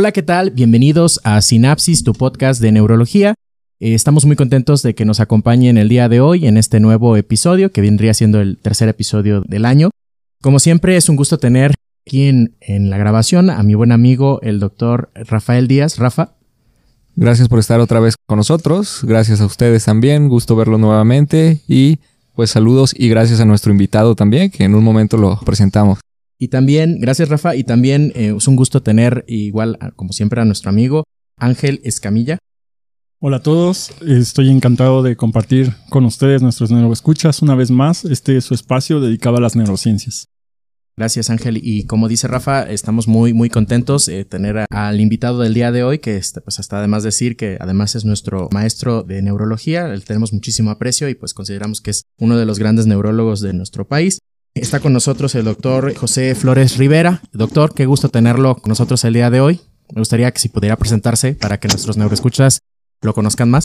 Hola, ¿qué tal? Bienvenidos a Sinapsis, tu podcast de neurología. Eh, estamos muy contentos de que nos acompañen el día de hoy en este nuevo episodio, que vendría siendo el tercer episodio del año. Como siempre, es un gusto tener aquí en, en la grabación a mi buen amigo, el doctor Rafael Díaz. Rafa. Gracias por estar otra vez con nosotros. Gracias a ustedes también. Gusto verlo nuevamente. Y pues saludos y gracias a nuestro invitado también, que en un momento lo presentamos. Y también, gracias Rafa, y también eh, es un gusto tener igual, como siempre, a nuestro amigo Ángel Escamilla. Hola a todos, estoy encantado de compartir con ustedes nuestros neuroescuchas una vez más este su espacio dedicado a las neurociencias. Gracias Ángel y como dice Rafa, estamos muy muy contentos de tener al invitado del día de hoy que pues hasta además decir que además es nuestro maestro de neurología, le tenemos muchísimo aprecio y pues consideramos que es uno de los grandes neurólogos de nuestro país. Está con nosotros el doctor José Flores Rivera. Doctor, qué gusto tenerlo con nosotros el día de hoy. Me gustaría que si pudiera presentarse para que nuestros neuroescuchas lo conozcan más.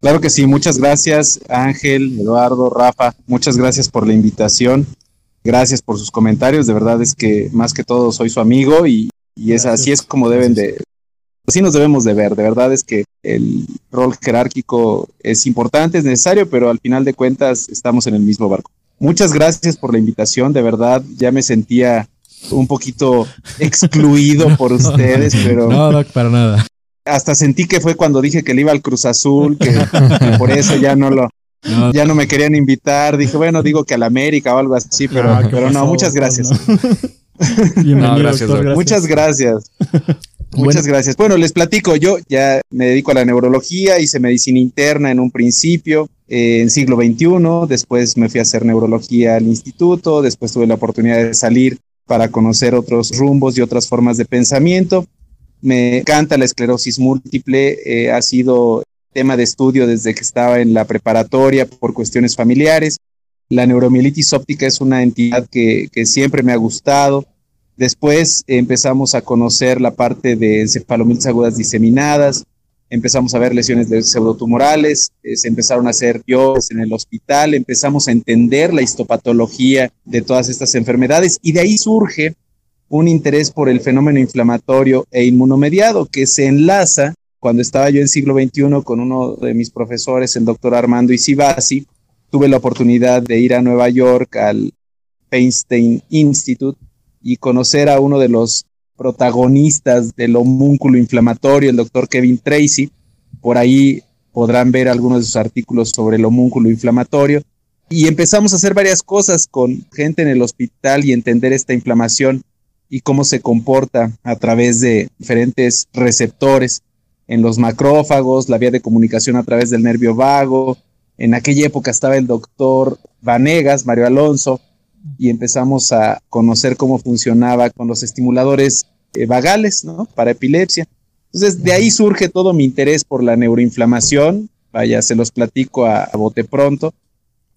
Claro que sí, muchas gracias Ángel, Eduardo, Rafa, muchas gracias por la invitación, gracias por sus comentarios, de verdad es que más que todo soy su amigo y, es así es como deben de, así nos debemos de ver, de verdad es que el rol jerárquico es importante, es necesario, pero al final de cuentas estamos en el mismo barco. Muchas gracias por la invitación, de verdad ya me sentía un poquito excluido por ustedes, pero... No, para nada. Hasta sentí que fue cuando dije que le iba al Cruz Azul, que, por eso ya no lo... Ya no me querían invitar, dije, bueno, digo que al América o algo así, pero, ah, pero no, muchas gracias. No, gracias, Muchas gracias. Muchas gracias. Bueno, les platico, yo ya me dedico a la neurología, hice medicina interna en un principio, eh, en siglo XXI, después me fui a hacer neurología al instituto, después tuve la oportunidad de salir para conocer otros rumbos y otras formas de pensamiento. Me encanta la esclerosis múltiple, eh, ha sido tema de estudio desde que estaba en la preparatoria por cuestiones familiares. La neuromielitis óptica es una entidad que, que siempre me ha gustado Después empezamos a conocer la parte de encefalomielitis agudas diseminadas, empezamos a ver lesiones de pseudotumorales, eh, se empezaron a hacer biopsias en el hospital, empezamos a entender la histopatología de todas estas enfermedades y de ahí surge un interés por el fenómeno inflamatorio e inmunomediado que se enlaza cuando estaba yo en siglo XXI con uno de mis profesores, el doctor Armando Isibasi, tuve la oportunidad de ir a Nueva York al Feinstein Institute y conocer a uno de los protagonistas del homúnculo inflamatorio, el doctor Kevin Tracy. Por ahí podrán ver algunos de sus artículos sobre el homúnculo inflamatorio. Y empezamos a hacer varias cosas con gente en el hospital y entender esta inflamación y cómo se comporta a través de diferentes receptores en los macrófagos, la vía de comunicación a través del nervio vago. En aquella época estaba el doctor Vanegas, Mario Alonso, y empezamos a conocer cómo funcionaba con los estimuladores eh, vagales, ¿no? Para epilepsia. Entonces, de ahí surge todo mi interés por la neuroinflamación. Vaya, se los platico a, a bote pronto.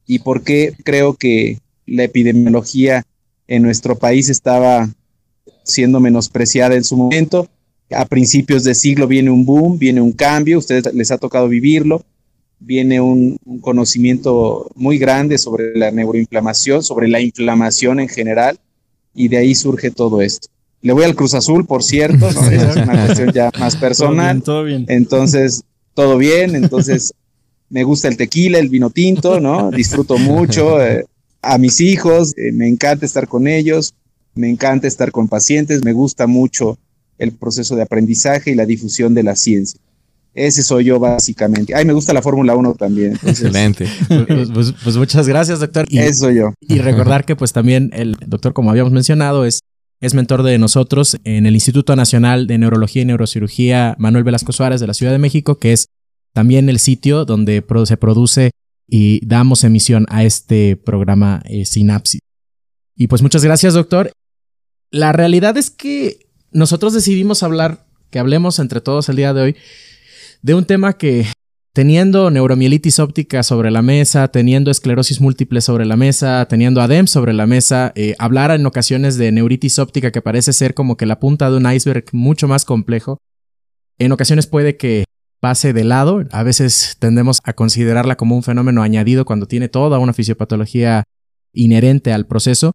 Y por qué creo que la epidemiología en nuestro país estaba siendo menospreciada en su momento. A principios de siglo viene un boom, viene un cambio, ustedes les ha tocado vivirlo viene un, conocimiento muy grande sobre la neuroinflamación, sobre la inflamación en general, y de ahí surge todo esto. Le voy al Cruz Azul, por cierto, es una cuestión ya más personal. Todo bien, Entonces, todo bien, entonces me gusta el tequila, el vino tinto, ¿no? Disfruto mucho eh, a mis hijos, eh, me encanta estar con ellos, me encanta estar con pacientes, me gusta mucho el proceso de aprendizaje y la difusión de la ciencia. Ese soy yo básicamente. Ay, me gusta la Fórmula 1 también. Excelente. Pues, pues, pues, muchas gracias, doctor. Y, Eso soy yo. Y recordar que pues también el doctor, como habíamos mencionado, es, es mentor de nosotros en el Instituto Nacional de Neurología y Neurocirugía Manuel Velasco Suárez de la Ciudad de México, que es también el sitio donde se produce y damos emisión a este programa eh, Sinapsis. Y pues muchas gracias, doctor. La realidad es que nosotros decidimos hablar, que hablemos entre todos el día de hoy de un tema que teniendo neuromielitis óptica sobre la mesa, teniendo esclerosis múltiple sobre la mesa, teniendo ADEM sobre la mesa, eh, hablar en ocasiones de neuritis óptica que parece ser como que la punta de un iceberg mucho más complejo, en ocasiones puede que pase de lado, a veces tendemos a considerarla como un fenómeno añadido cuando tiene toda una fisiopatología inherente al proceso,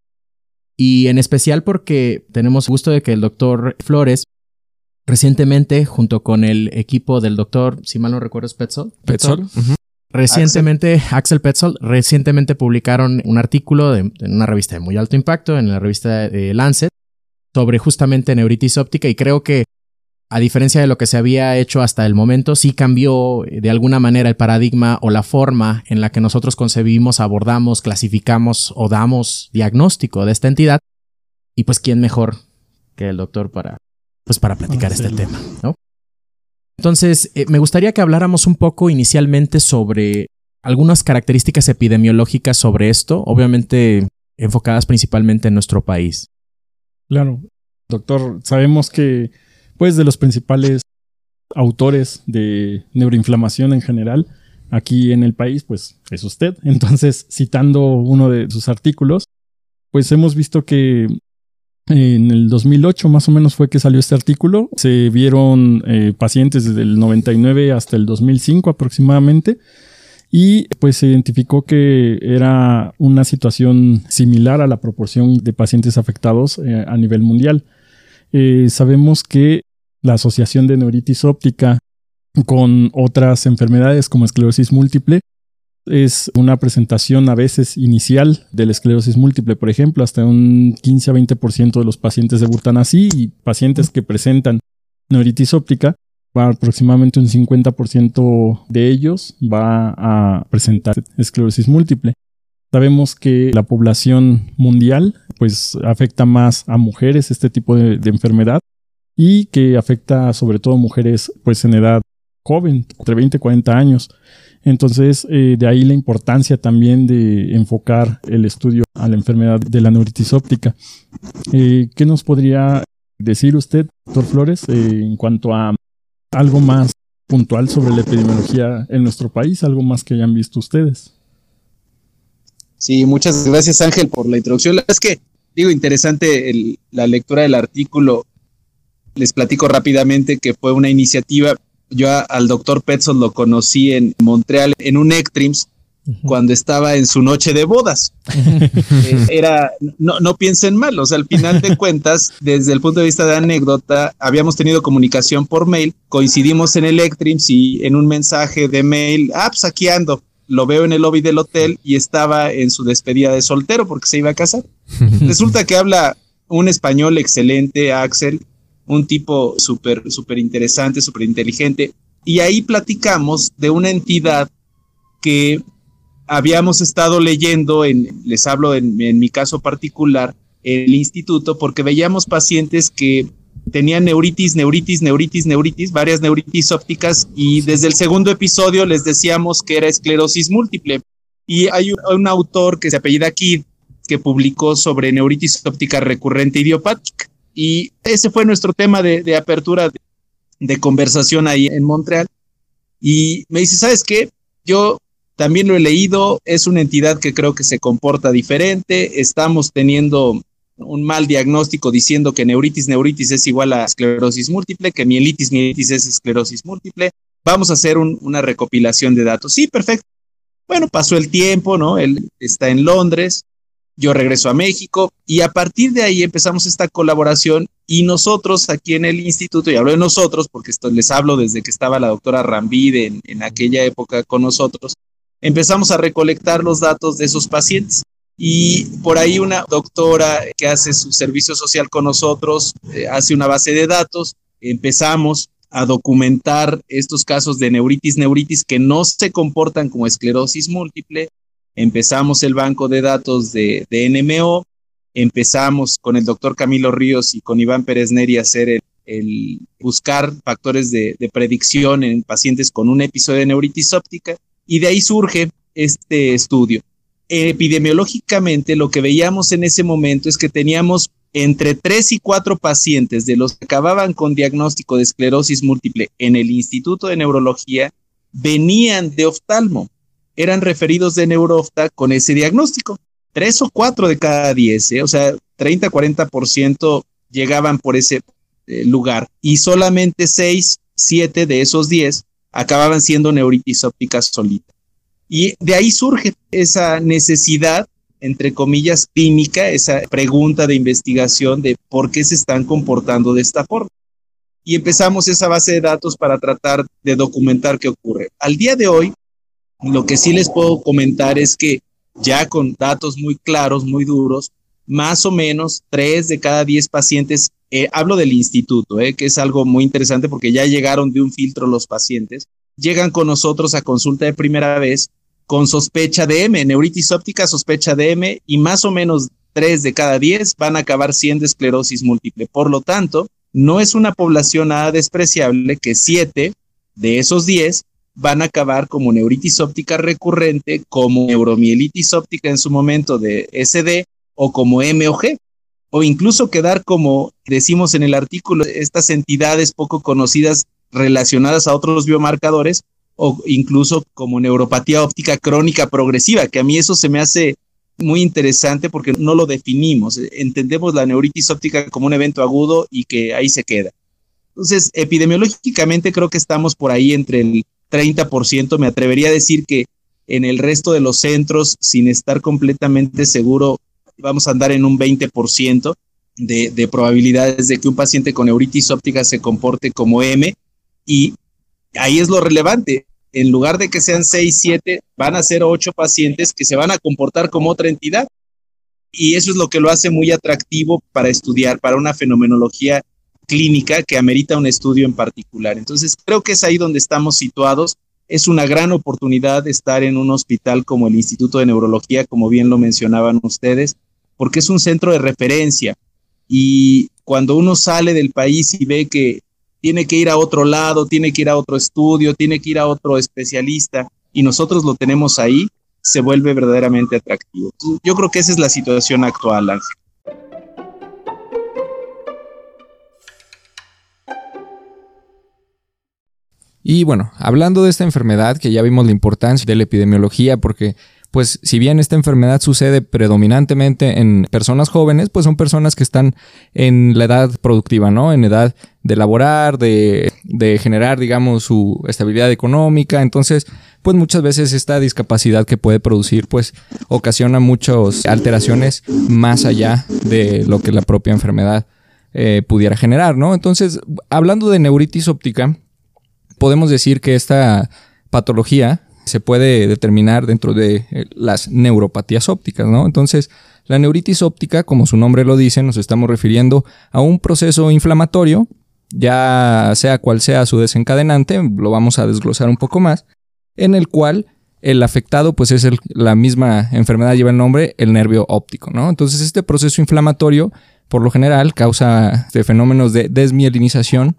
y en especial porque tenemos gusto de que el doctor Flores recientemente, junto con el equipo del doctor, si mal no recuerdo, es Petzold. Petzold. Recientemente, Axel, Petzold, recientemente publicaron un artículo en una revista de muy alto impacto, en la revista de Lancet, sobre justamente neuritis óptica y creo que a diferencia de lo que se había hecho hasta el momento, sí cambió de alguna manera el paradigma o la forma en la que nosotros concebimos, abordamos, clasificamos o damos diagnóstico de esta entidad. Y pues, ¿quién mejor que el doctor para, pues, para platicar este tema, ¿no? Entonces, eh, me gustaría que habláramos un poco inicialmente sobre algunas características epidemiológicas sobre esto, obviamente enfocadas principalmente en nuestro país. Claro, doctor, sabemos que pues de los principales autores de neuroinflamación en general aquí en el país, pues es usted. Entonces, citando uno de sus artículos, pues hemos visto que en el 2008 más o menos fue que salió este artículo. Se vieron eh, pacientes desde el 99 hasta el 2005 aproximadamente. Y pues se identificó que era una situación similar a la proporción de pacientes afectados eh, a nivel mundial. Eh, sabemos que la asociación de neuritis óptica con otras enfermedades como esclerosis múltiple es una presentación a veces inicial de la esclerosis múltiple, por ejemplo, hasta un 15 a 20% de los pacientes debutan así y pacientes que presentan neuritis óptica, aproximadamente un 50% de ellos va a presentar esclerosis múltiple. Sabemos que la población mundial pues afecta más a mujeres este tipo de, de enfermedad y que afecta sobre todo a mujeres pues en edad joven, entre 20 y 40 años. Entonces, eh, de ahí la importancia también de enfocar el estudio a la enfermedad de la neuritis óptica. Eh, ¿Qué nos podría decir usted, doctor Flores, eh, en cuanto a algo más puntual sobre la epidemiología en nuestro país, algo más que hayan visto ustedes? Sí, muchas gracias Ángel por la introducción. Es que, digo, interesante la lectura del artículo les platico rápidamente que fue una iniciativa. Yo al doctor Petson lo conocí en Montreal en un ECTRIMS cuando estaba en su noche de bodas. Eh, era, no, no piensen mal, o sea, al final de cuentas, desde el punto de vista de anécdota, habíamos tenido comunicación por mail, coincidimos en el ECTRIMS y en un mensaje de mail, ah, pues aquí ando, lo veo en el lobby del hotel y estaba en su despedida de soltero porque se iba a casar. Resulta que habla un español excelente, Axel, un tipo súper, súper interesante, súper inteligente. Y ahí platicamos de una entidad que habíamos estado leyendo, en, les hablo en, mi caso particular, el instituto, porque veíamos pacientes que tenían neuritis, neuritis, neuritis, neuritis, varias neuritis ópticas y desde el segundo episodio les decíamos que era esclerosis múltiple. Y hay un, autor que se apellida Kid que publicó sobre neuritis óptica recurrente idiopática. Y ese fue nuestro tema de, apertura de, conversación ahí en Montreal. Y me dice, ¿sabes qué? Yo también lo he leído, es una entidad que creo que se comporta diferente, estamos teniendo un mal diagnóstico diciendo que neuritis, neuritis es igual a esclerosis múltiple, que mielitis, mielitis es esclerosis múltiple. Vamos a hacer una recopilación de datos. Sí, perfecto. Bueno, pasó el tiempo, ¿no? Él está en Londres, yo regreso a México y a partir de ahí empezamos esta colaboración y nosotros aquí en el instituto, y hablo de nosotros porque esto les hablo desde que estaba la doctora Rambide en, aquella época con nosotros, empezamos a recolectar los datos de esos pacientes. Y por ahí una doctora que hace su servicio social con nosotros eh, hace una base de datos. Empezamos a documentar estos casos de neuritis, neuritis que no se comportan como esclerosis múltiple, empezamos el banco de datos de, NMO, empezamos con el doctor Camilo Ríos y con Iván Pérez Neri a hacer el, buscar factores de, predicción en pacientes con un episodio de neuritis óptica y de ahí surge este estudio. Epidemiológicamente lo que veíamos en ese momento es que teníamos entre tres y cuatro pacientes de los que acababan con diagnóstico de esclerosis múltiple en el Instituto de Neurología venían de oftalmo eran referidos de Neurofta con ese diagnóstico. Tres o cuatro de cada diez, ¿eh? o sea, 30, 40% llegaban por ese eh, lugar y solamente seis, siete de esos diez acababan siendo neuritis óptica solita. Y de ahí surge esa necesidad, entre comillas, clínica, esa pregunta de investigación de por qué se están comportando de esta forma. y empezamos esa base de datos para tratar de documentar qué ocurre. Al día de hoy, lo que sí les puedo comentar es que ya con datos muy claros, muy duros, más o menos tres de cada diez pacientes, eh, hablo del instituto, eh, que es algo muy interesante porque ya llegaron de un filtro los pacientes, llegan con nosotros a consulta de primera vez con sospecha de M, neuritis óptica, sospecha de M, y más o menos tres de cada diez van a acabar siendo esclerosis múltiple. Por lo tanto, no es una población nada despreciable que siete de esos diez van a acabar como neuritis óptica recurrente, como neuromielitis óptica en su momento de SD o como M o G, o incluso quedar como decimos en el artículo, estas entidades poco conocidas relacionadas a otros biomarcadores o incluso como neuropatía óptica crónica progresiva, que a mí eso se me hace muy interesante porque no lo definimos. Entendemos la neuritis óptica como un evento agudo y que ahí se queda. Entonces, epidemiológicamente creo que estamos por ahí entre el 30%. Me atrevería a decir que en el resto de los centros, sin estar completamente seguro, vamos a andar en un 20% de, de probabilidades de que un paciente con neuritis óptica se comporte como M. Y ahí es lo relevante en lugar de que sean seis, siete, van a ser ocho pacientes que se van a comportar como otra entidad. Y eso es lo que lo hace muy atractivo para estudiar, para una fenomenología clínica que amerita un estudio en particular. Entonces, creo que es ahí donde estamos situados. Es una gran oportunidad estar en un hospital como el Instituto de Neurología, como bien lo mencionaban ustedes, porque es un centro de referencia. Y cuando uno sale del país y ve que tiene que ir a otro lado, tiene que ir a otro estudio, tiene que ir a otro especialista y nosotros lo tenemos ahí, se vuelve verdaderamente atractivo. Yo creo que esa es la situación actual, Ángel. Y bueno, hablando de esta enfermedad, que ya vimos la importancia de la epidemiología, porque pues si bien esta enfermedad sucede predominantemente en personas jóvenes, pues son personas que están en la edad productiva, ¿no? En edad de laborar, de, de generar, digamos, su estabilidad económica. Entonces, pues muchas veces esta discapacidad que puede producir, pues ocasiona muchas alteraciones más allá de lo que la propia enfermedad eh, pudiera generar, ¿no? Entonces, hablando de neuritis óptica, podemos decir que esta patología se puede determinar dentro de eh, las neuropatías ópticas, ¿no? Entonces, la neuritis óptica, como su nombre lo dice, nos estamos refiriendo a un proceso inflamatorio, ya sea cual sea su desencadenante, lo vamos a desglosar un poco más, en el cual el afectado, pues es la misma enfermedad, lleva el nombre, el nervio óptico, ¿no? Entonces, este proceso inflamatorio, por lo general, causa fenómenos de desmielinización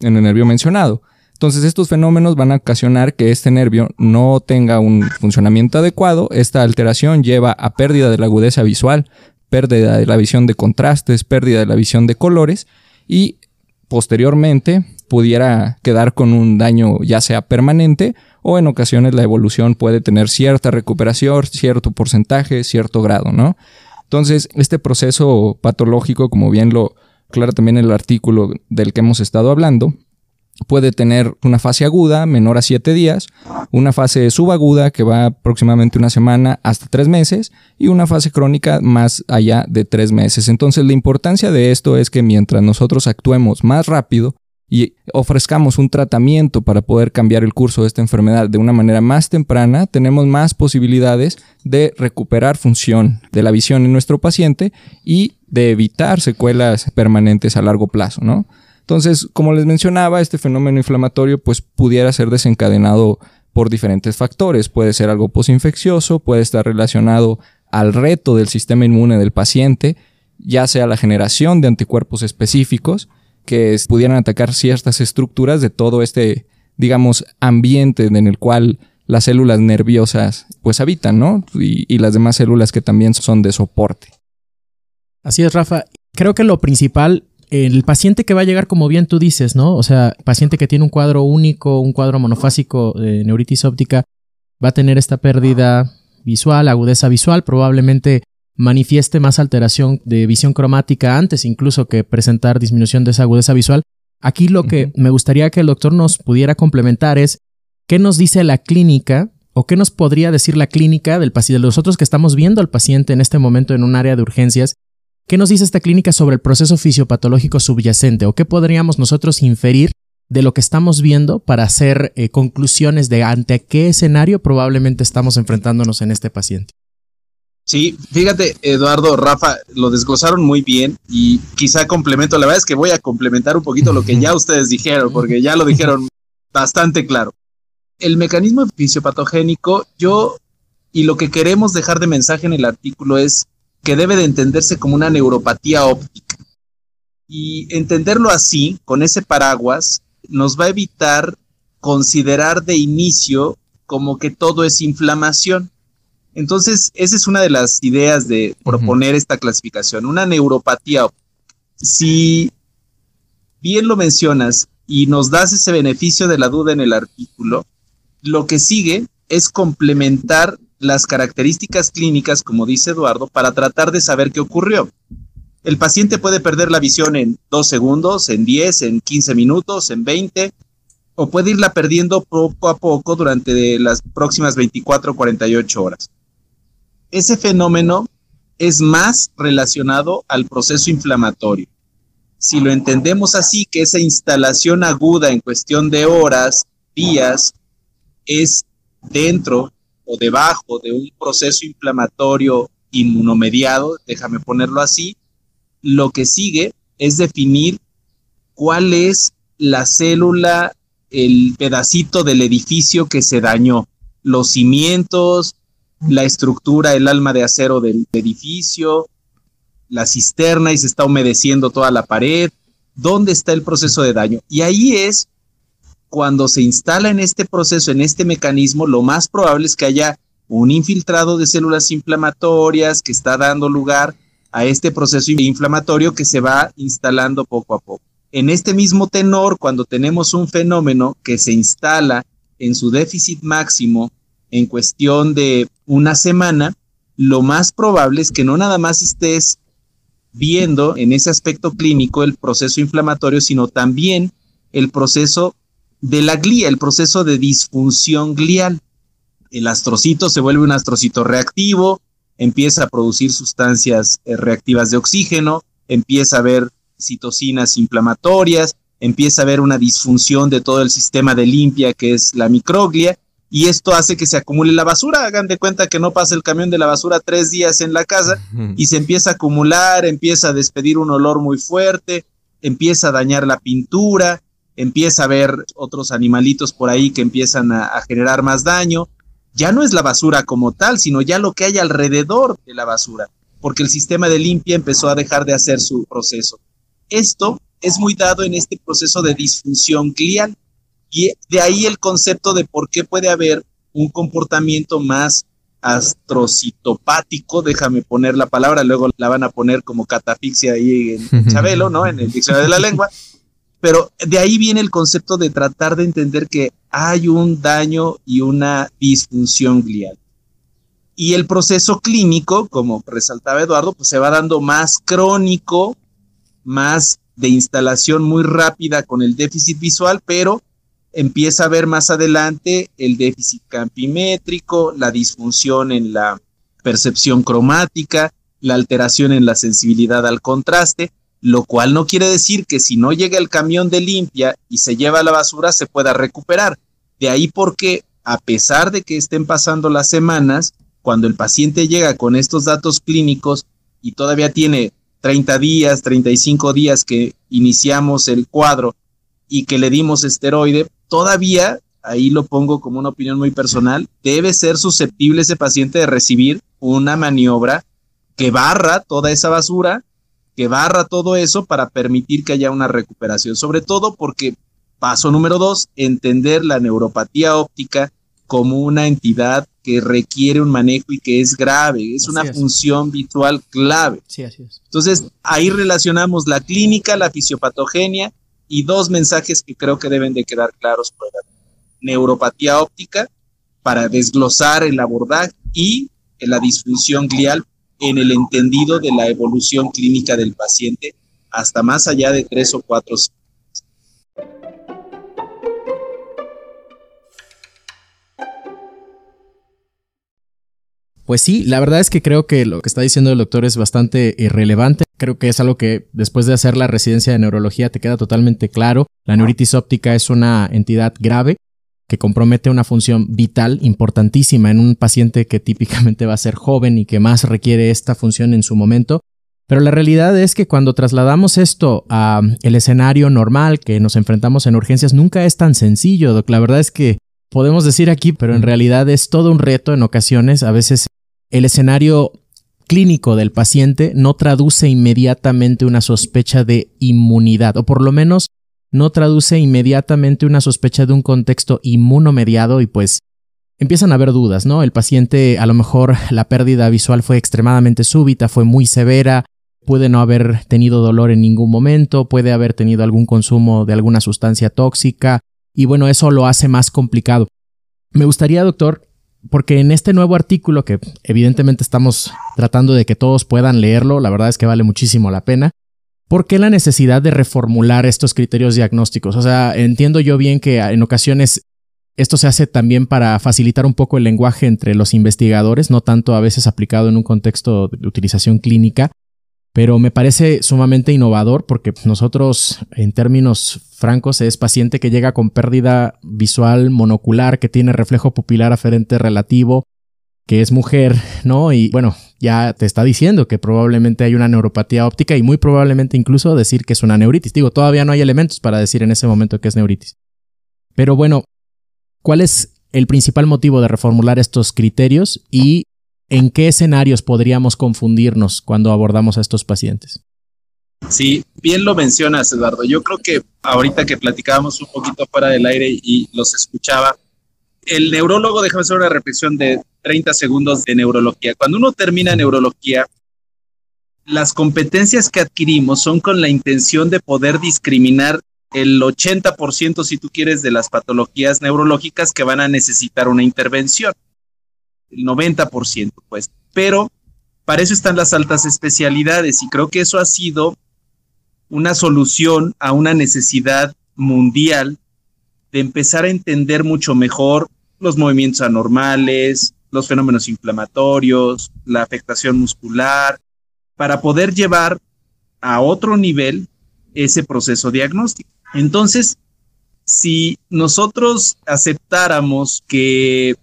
en el nervio mencionado. Entonces estos fenómenos van a ocasionar que este nervio no tenga un funcionamiento adecuado. Esta alteración lleva a pérdida de la agudeza visual, pérdida de la visión de contrastes, pérdida de la visión de colores y posteriormente pudiera quedar con un daño ya sea permanente o en ocasiones la evolución puede tener cierta recuperación, cierto porcentaje, cierto grado, ¿no? Entonces, este proceso patológico, como bien lo aclara también el artículo del que hemos estado hablando, puede tener una fase aguda menor a 7 días, una fase subaguda que va aproximadamente una semana hasta 3 meses y una fase crónica más allá de 3 meses. Entonces la importancia de esto es que mientras nosotros actuemos más rápido y ofrezcamos un tratamiento para poder cambiar el curso de esta enfermedad de una manera más temprana, tenemos más posibilidades de recuperar función de la visión en nuestro paciente y de evitar secuelas permanentes a largo plazo, ¿no? Entonces, como les mencionaba, este fenómeno inflamatorio pues pudiera ser desencadenado por diferentes factores. Puede ser algo posinfeccioso, puede estar relacionado al reto del sistema inmune del paciente, ya sea la generación de anticuerpos específicos que pudieran atacar ciertas estructuras de todo este, digamos, ambiente en el cual las células nerviosas pues habitan, ¿no? Y, y las demás células que también son de soporte. Así es, Rafa. Creo que lo principal el paciente que va a llegar, como bien tú dices, ¿no? O sea, paciente que tiene un cuadro único, un cuadro monofásico de neuritis óptica, va a tener esta pérdida visual, agudeza visual, probablemente manifieste más alteración de visión cromática antes incluso que presentar disminución de esa agudeza visual. Aquí lo que me gustaría que el doctor nos pudiera complementar es qué nos dice la clínica o qué nos podría decir la clínica del paciente, de nosotros que estamos viendo al paciente en este momento en un área de urgencias ¿Qué nos dice esta clínica sobre el proceso fisiopatológico subyacente o qué podríamos nosotros inferir de lo que estamos viendo para hacer eh, conclusiones de ante qué escenario probablemente estamos enfrentándonos en este paciente? Sí, fíjate, Eduardo, Rafa, lo desglosaron muy bien y quizá complemento, la verdad es que voy a complementar un poquito lo que ya ustedes dijeron, porque ya lo dijeron bastante claro. El mecanismo fisiopatogénico, yo, y lo que queremos dejar de mensaje en el artículo es que debe de entenderse como una neuropatía óptica. Y entenderlo así, con ese paraguas, nos va a evitar considerar de inicio como que todo es inflamación. Entonces, esa es una de las ideas de proponer esta clasificación, una neuropatía. óptica. Si bien lo mencionas y nos das ese beneficio de la duda en el artículo, lo que sigue es complementar las características clínicas, como dice Eduardo, para tratar de saber qué ocurrió. El paciente puede perder la visión en dos segundos, en 10, en 15 minutos, en 20, o puede irla perdiendo poco a poco durante las próximas 24 o 48 horas. Ese fenómeno es más relacionado al proceso inflamatorio. Si lo entendemos así, que esa instalación aguda en cuestión de horas, días, es dentro o debajo de un proceso inflamatorio inmunomediado, déjame ponerlo así, lo que sigue es definir cuál es la célula, el pedacito del edificio que se dañó, los cimientos, la estructura, el alma de acero del edificio, la cisterna y se está humedeciendo toda la pared, dónde está el proceso de daño. Y ahí es cuando se instala en este proceso, en este mecanismo, lo más probable es que haya un infiltrado de células inflamatorias que está dando lugar a este proceso inflamatorio que se va instalando poco a poco. En este mismo tenor, cuando tenemos un fenómeno que se instala en su déficit máximo en cuestión de una semana, lo más probable es que no nada más estés viendo en ese aspecto clínico el proceso inflamatorio, sino también el proceso de la glía, el proceso de disfunción glial. El astrocito se vuelve un astrocito reactivo, empieza a producir sustancias eh, reactivas de oxígeno, empieza a haber citocinas inflamatorias, empieza a haber una disfunción de todo el sistema de limpia que es la microglia, y esto hace que se acumule la basura. Hagan de cuenta que no pasa el camión de la basura tres días en la casa y se empieza a acumular, empieza a despedir un olor muy fuerte, empieza a dañar la pintura, empieza a haber otros animalitos por ahí que empiezan a, generar más daño. Ya no es la basura como tal, sino ya lo que hay alrededor de la basura, porque el sistema de limpia empezó a dejar de hacer su proceso. Esto es muy dado en este proceso de disfunción glial y de ahí el concepto de por qué puede haber un comportamiento más astrocitopático, déjame poner la palabra, luego la van a poner como catafixia ahí en Chabelo, ¿no? En el diccionario de la lengua pero de ahí viene el concepto de tratar de entender que hay un daño y una disfunción glial. Y el proceso clínico, como resaltaba Eduardo, pues se va dando más crónico, más de instalación muy rápida con el déficit visual, pero empieza a ver más adelante el déficit campimétrico, la disfunción en la percepción cromática, la alteración en la sensibilidad al contraste, lo cual no quiere decir que si no llega el camión de limpia y se lleva la basura se pueda recuperar. De ahí porque a pesar de que estén pasando las semanas, cuando el paciente llega con estos datos clínicos y todavía tiene 30 días, 35 días que iniciamos el cuadro y que le dimos esteroide, todavía, ahí lo pongo como una opinión muy personal, debe ser susceptible ese paciente de recibir una maniobra que barra toda esa basura que barra todo eso para permitir que haya una recuperación, sobre todo porque, paso número dos, entender la neuropatía óptica como una entidad que requiere un manejo y que es grave, es una función visual clave. Sí, así es. Entonces, ahí relacionamos la clínica, la fisiopatogenia y dos mensajes que creo que deben de quedar claros para la neuropatía óptica para desglosar el abordaje y la disfunción glial en el entendido de la evolución clínica del paciente hasta más allá de tres o cuatro Pues sí, la verdad es que creo que lo que está diciendo el doctor es bastante irrelevante. Creo que es algo que después de hacer la residencia de neurología te queda totalmente claro. La neuritis óptica es una entidad grave que compromete una función vital importantísima en un paciente que típicamente va a ser joven y que más requiere esta función en su momento. Pero la realidad es que cuando trasladamos esto a el escenario normal que nos enfrentamos en urgencias nunca es tan sencillo, Doc. La verdad es que podemos decir aquí, pero en realidad es todo un reto en ocasiones. A veces el escenario clínico del paciente no traduce inmediatamente una sospecha de inmunidad, o por lo menos no traduce inmediatamente una sospecha de un contexto inmunomediado y pues empiezan a haber dudas, ¿no? El paciente a lo mejor la pérdida visual fue extremadamente súbita, fue muy severa, puede no haber tenido dolor en ningún momento, puede haber tenido algún consumo de alguna sustancia tóxica y bueno, eso lo hace más complicado. Me gustaría, doctor, porque en este nuevo artículo que evidentemente estamos tratando de que todos puedan leerlo, la verdad es que vale muchísimo la pena, ¿Por qué la necesidad de reformular estos criterios diagnósticos? O sea, entiendo yo bien que en ocasiones esto se hace también para facilitar un poco el lenguaje entre los investigadores, no tanto a veces aplicado en un contexto de utilización clínica, pero me parece sumamente innovador porque nosotros, en términos francos, es paciente que llega con pérdida visual monocular, que tiene reflejo pupilar aferente relativo, que es mujer, ¿no? Y bueno, ya te está diciendo que probablemente hay una neuropatía óptica y muy probablemente incluso decir que es una neuritis. Digo, todavía no hay elementos para decir en ese momento que es neuritis. Pero bueno, ¿cuál es el principal motivo de reformular estos criterios y en qué escenarios podríamos confundirnos cuando abordamos a estos pacientes? Sí, bien lo mencionas, Eduardo. Yo creo que ahorita que platicábamos un poquito fuera del aire y los escuchaba, el neurólogo, déjame hacer una reflexión de 30 segundos de neurología. Cuando uno termina neurología, las competencias que adquirimos son con la intención de poder discriminar el 80%, si tú quieres, de las patologías neurológicas que van a necesitar una intervención. El 90%, pues. Pero para eso están las altas especialidades y creo que eso ha sido una solución a una necesidad mundial de empezar a entender mucho mejor los movimientos anormales, los fenómenos inflamatorios, la afectación muscular, para poder llevar a otro nivel ese proceso diagnóstico. Entonces, si nosotros aceptáramos que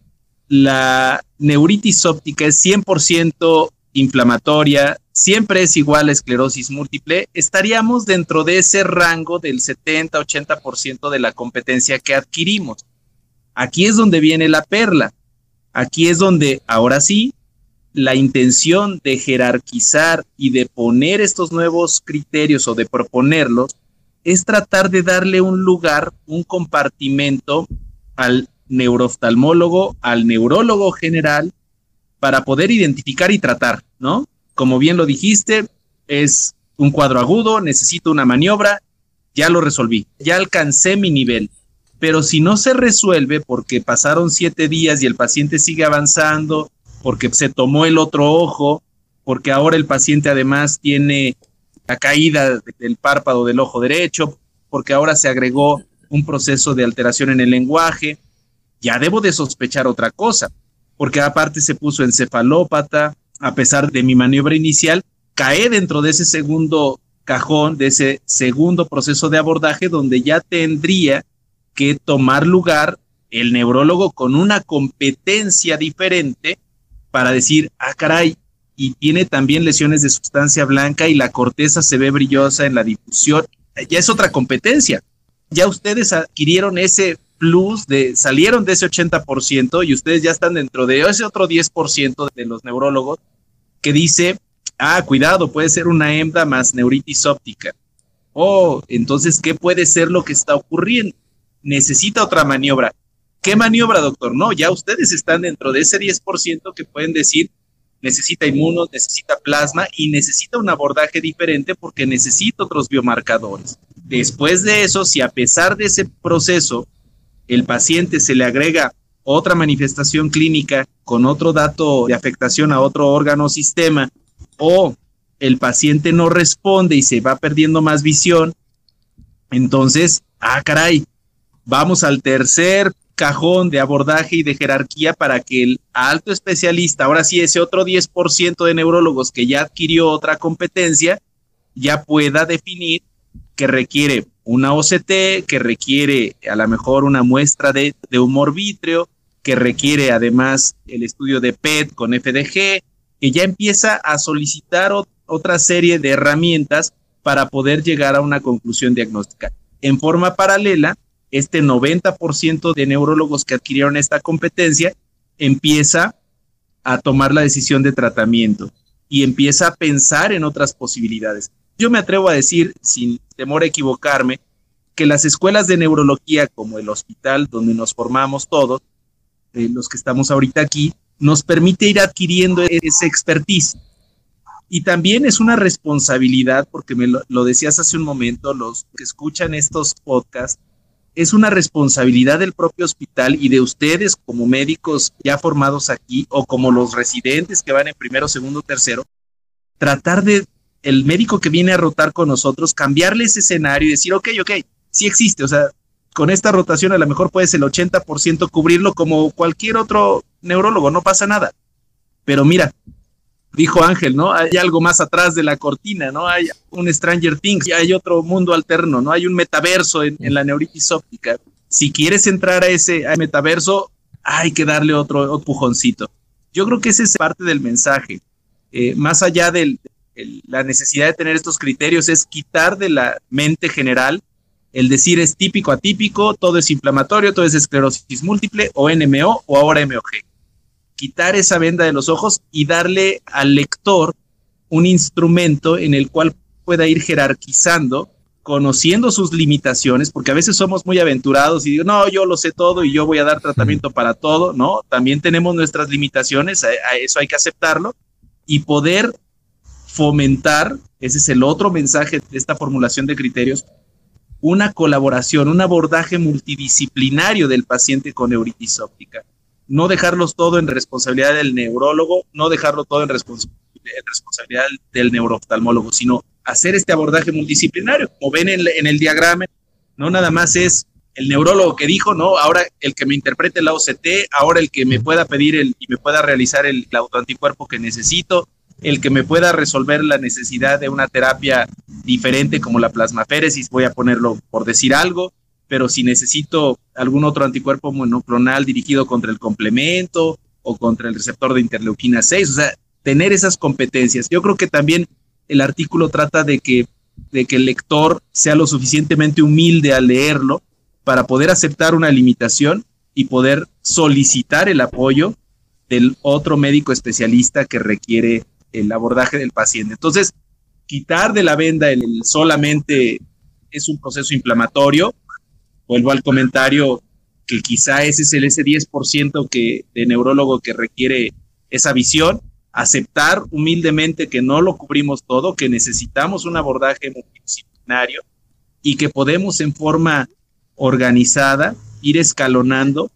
la neuritis óptica es 100% inflamatoria, siempre es igual a esclerosis múltiple, estaríamos dentro de ese rango del 70-80% de la competencia que adquirimos. Aquí es donde viene la perla. Aquí es donde, ahora sí, la intención de jerarquizar y de poner estos nuevos criterios o de proponerlos es tratar de darle un lugar, un compartimento al neurooftalmólogo, al neurólogo general, para poder identificar y tratar, ¿no? Como bien lo dijiste, es un cuadro agudo, necesito una maniobra, ya lo resolví, ya alcancé mi nivel. Pero si no se resuelve porque pasaron siete días y el paciente sigue avanzando, porque se tomó el otro ojo, porque ahora el paciente además tiene la caída del párpado del ojo derecho, porque ahora se agregó un proceso de alteración en el lenguaje, ya debo de sospechar otra cosa porque aparte se puso encefalópata, a pesar de mi maniobra inicial, cae dentro de ese segundo cajón, de ese segundo proceso de abordaje, donde ya tendría que tomar lugar el neurólogo con una competencia diferente para decir, ah, caray, y tiene también lesiones de sustancia blanca y la corteza se ve brillosa en la difusión. Ya es otra competencia. Ya ustedes adquirieron ese plus de salieron de ese 80% y ustedes ya están dentro de ese otro 10% de los neurólogos que dice, ah, cuidado, puede ser una hembra más neuritis óptica. Oh, entonces, ¿qué puede ser lo que está ocurriendo? Necesita otra maniobra. ¿Qué maniobra, doctor? No, ya ustedes están dentro de ese 10% que pueden decir, necesita inmunos, necesita plasma y necesita un abordaje diferente porque necesita otros biomarcadores. Después de eso, si a pesar de ese proceso el paciente se le agrega otra manifestación clínica con otro dato de afectación a otro órgano o sistema, o el paciente no responde y se va perdiendo más visión, entonces, ah, caray, vamos al tercer cajón de abordaje y de jerarquía para que el alto especialista, ahora sí ese otro 10% de neurólogos que ya adquirió otra competencia, ya pueda definir que requiere una OCT, que requiere a lo mejor una muestra de, de humor vítreo, que requiere además el estudio de PET con FDG, que ya empieza a solicitar otra serie de herramientas para poder llegar a una conclusión diagnóstica. En forma paralela, este 90% de neurólogos que adquirieron esta competencia empieza a tomar la decisión de tratamiento y empieza a pensar en otras posibilidades. Yo me atrevo a decir, sin temor a equivocarme, que las escuelas de neurología, como el hospital donde nos formamos todos, eh, los que estamos ahorita aquí, nos permite ir adquiriendo ese expertise. Y también es una responsabilidad, porque me lo, decías hace un momento, los que escuchan estos podcasts, es una responsabilidad del propio hospital y de ustedes como médicos ya formados aquí o como los residentes que van en primero, segundo, tercero, tratar de el médico que viene a rotar con nosotros, cambiarle ese escenario y decir, ok, ok, sí existe, o sea, con esta rotación a lo mejor puedes el 80% cubrirlo como cualquier otro neurólogo, no pasa nada. Pero mira, dijo Ángel, ¿no? Hay algo más atrás de la cortina, ¿no? Hay un Stranger Things, hay otro mundo alterno, ¿no? Hay un metaverso en, la neuritis óptica. Si quieres entrar a ese metaverso, hay que darle otro, pujoncito. Yo creo que ese es parte del mensaje. Eh, más allá la necesidad de tener estos criterios, es quitar de la mente general el decir es típico, atípico, todo es inflamatorio, todo es esclerosis múltiple o NMO o ahora MOG. Quitar esa venda de los ojos y darle al lector un instrumento en el cual pueda ir jerarquizando, conociendo sus limitaciones, porque a veces somos muy aventurados y digo, no, yo lo sé todo y yo voy a dar tratamiento para todo, ¿no? También tenemos nuestras limitaciones, a eso hay que aceptarlo, y poder fomentar, ese es el otro mensaje de esta formulación de criterios, una colaboración, un abordaje multidisciplinario del paciente con neuritis óptica. No dejarlos todo en responsabilidad del neurólogo, no dejarlo todo en, responsabilidad del neurooftalmólogo, sino hacer este abordaje multidisciplinario. Como ven en, el diagrama, no nada más es el neurólogo que dijo, no, ahora el que me interprete la OCT, ahora el que me pueda pedir el, y me pueda realizar el autoanticuerpo que necesito, el que me pueda resolver la necesidad de una terapia diferente como la plasmaféresis, voy a ponerlo por decir algo, pero si necesito algún otro anticuerpo monoclonal dirigido contra el complemento o contra el receptor de interleuquina 6, o sea, tener esas competencias. Yo creo que también el artículo trata de que, de que el lector sea lo suficientemente humilde al leerlo para poder aceptar una limitación y poder solicitar el apoyo del otro médico especialista que requiere el abordaje del paciente. Entonces, quitar de la venda el, solamente es un proceso inflamatorio. Vuelvo al comentario que quizá ese es el ese 10% que, de neurólogo que requiere esa visión. Aceptar humildemente que no lo cubrimos todo, que necesitamos un abordaje multidisciplinario y que podemos en forma organizada ir escalonando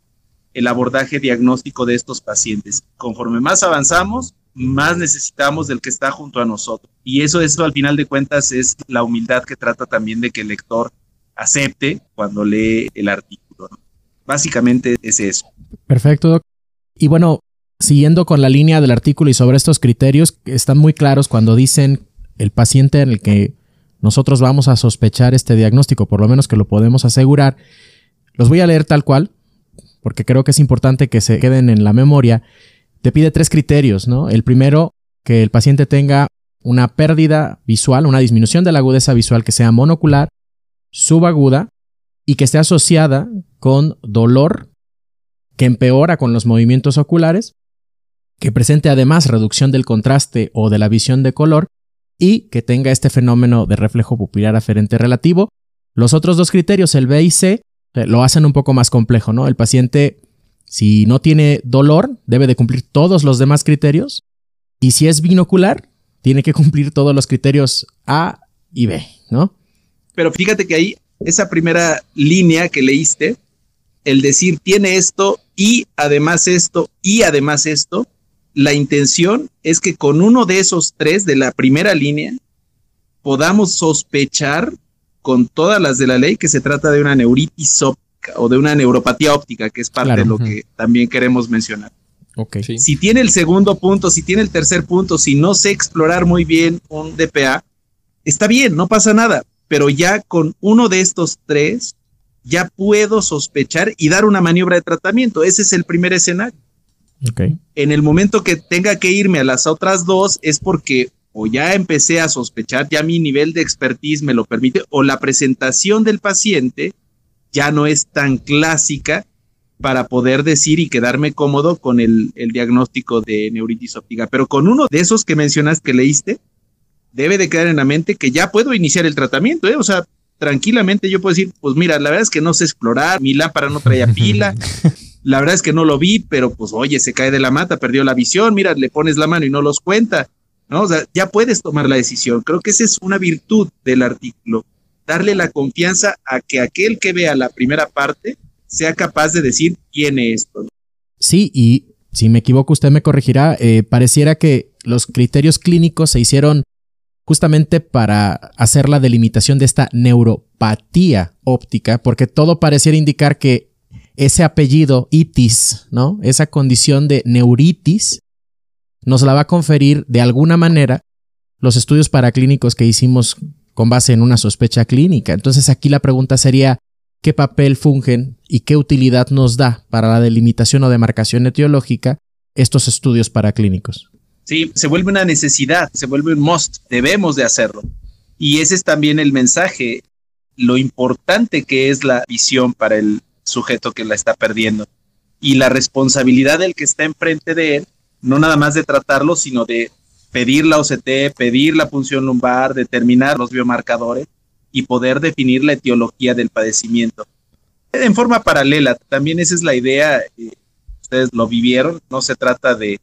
el abordaje diagnóstico de estos pacientes. Conforme más avanzamos, más necesitamos del que está junto a nosotros. Y eso, eso al final de cuentas es la humildad que trata también de que el lector acepte cuando lee el artículo. Básicamente es eso. Perfecto. Y bueno, siguiendo con la línea del artículo y sobre estos criterios, están muy claros cuando dicen el paciente en el que nosotros vamos a sospechar este diagnóstico, por lo menos que lo podemos asegurar. Los voy a leer tal cual, porque creo que es importante que se queden en la memoria te pide tres criterios, ¿no? El primero, que el paciente tenga una pérdida visual, una disminución de la agudeza visual que sea monocular, subaguda y que esté asociada con dolor que empeora con los movimientos oculares, que presente además reducción del contraste o de la visión de color y que tenga este fenómeno de reflejo pupilar aferente relativo. Los otros dos criterios, el B y C, eh, lo hacen un poco más complejo, ¿no? El paciente si no tiene dolor, debe de cumplir todos los demás criterios. Y si es binocular, tiene que cumplir todos los criterios A y B, ¿no? Pero fíjate que ahí, esa primera línea que leíste, el decir tiene esto y además esto y además esto, la intención es que con uno de esos tres de la primera línea podamos sospechar con todas las de la ley que se trata de una neuritis óptica o de una neuropatía óptica, que es parte de lo que también queremos mencionar. Okay. Si tiene el segundo punto, si tiene el tercer punto, si no sé explorar muy bien un DPA, está bien, no pasa nada, pero ya con uno de estos tres, ya puedo sospechar y dar una maniobra de tratamiento. Ese es el primer escenario. Okay. En el momento que tenga que irme a las otras dos es porque o ya empecé a sospechar, ya mi nivel de expertise me lo permite, o la presentación del paciente ya no es tan clásica para poder decir y quedarme cómodo con el, diagnóstico de neuritis óptica. Pero con uno de esos que mencionaste que leíste, debe de quedar en la mente que ya puedo iniciar el tratamiento, ¿eh? O sea, tranquilamente yo puedo decir, pues mira, la verdad es que no sé explorar, mi lámpara no traía pila, la verdad es que no lo vi, pero pues oye, se cae de la mata, perdió la visión, mira, le pones la mano y no los cuenta, ¿no? O sea, ya puedes tomar la decisión. Creo que esa es una virtud del artículo, darle la confianza a que aquel que vea la primera parte sea capaz de decir es esto. Sí, y si me equivoco, usted me corregirá, eh, pareciera que los criterios clínicos se hicieron justamente para hacer la delimitación de esta neuropatía óptica, porque todo pareciera indicar que ese apellido itis, ¿no? Esa condición de neuritis nos la va a conferir de alguna manera los estudios paraclínicos que hicimos con base en una sospecha clínica. Entonces aquí la pregunta sería, ¿qué papel fungen y qué utilidad nos da para la delimitación o demarcación etiológica estos estudios paraclínicos? Sí, se vuelve una necesidad, se vuelve un must, debemos de hacerlo. Y ese es también el mensaje, lo importante que es la visión para el sujeto que la está perdiendo y la responsabilidad del que está enfrente de él, no nada más de tratarlo, sino de pedir la OCT, pedir la punción lumbar, determinar los biomarcadores y poder definir la etiología del padecimiento. En forma paralela, también esa es la idea, eh, ustedes lo vivieron, no se trata de,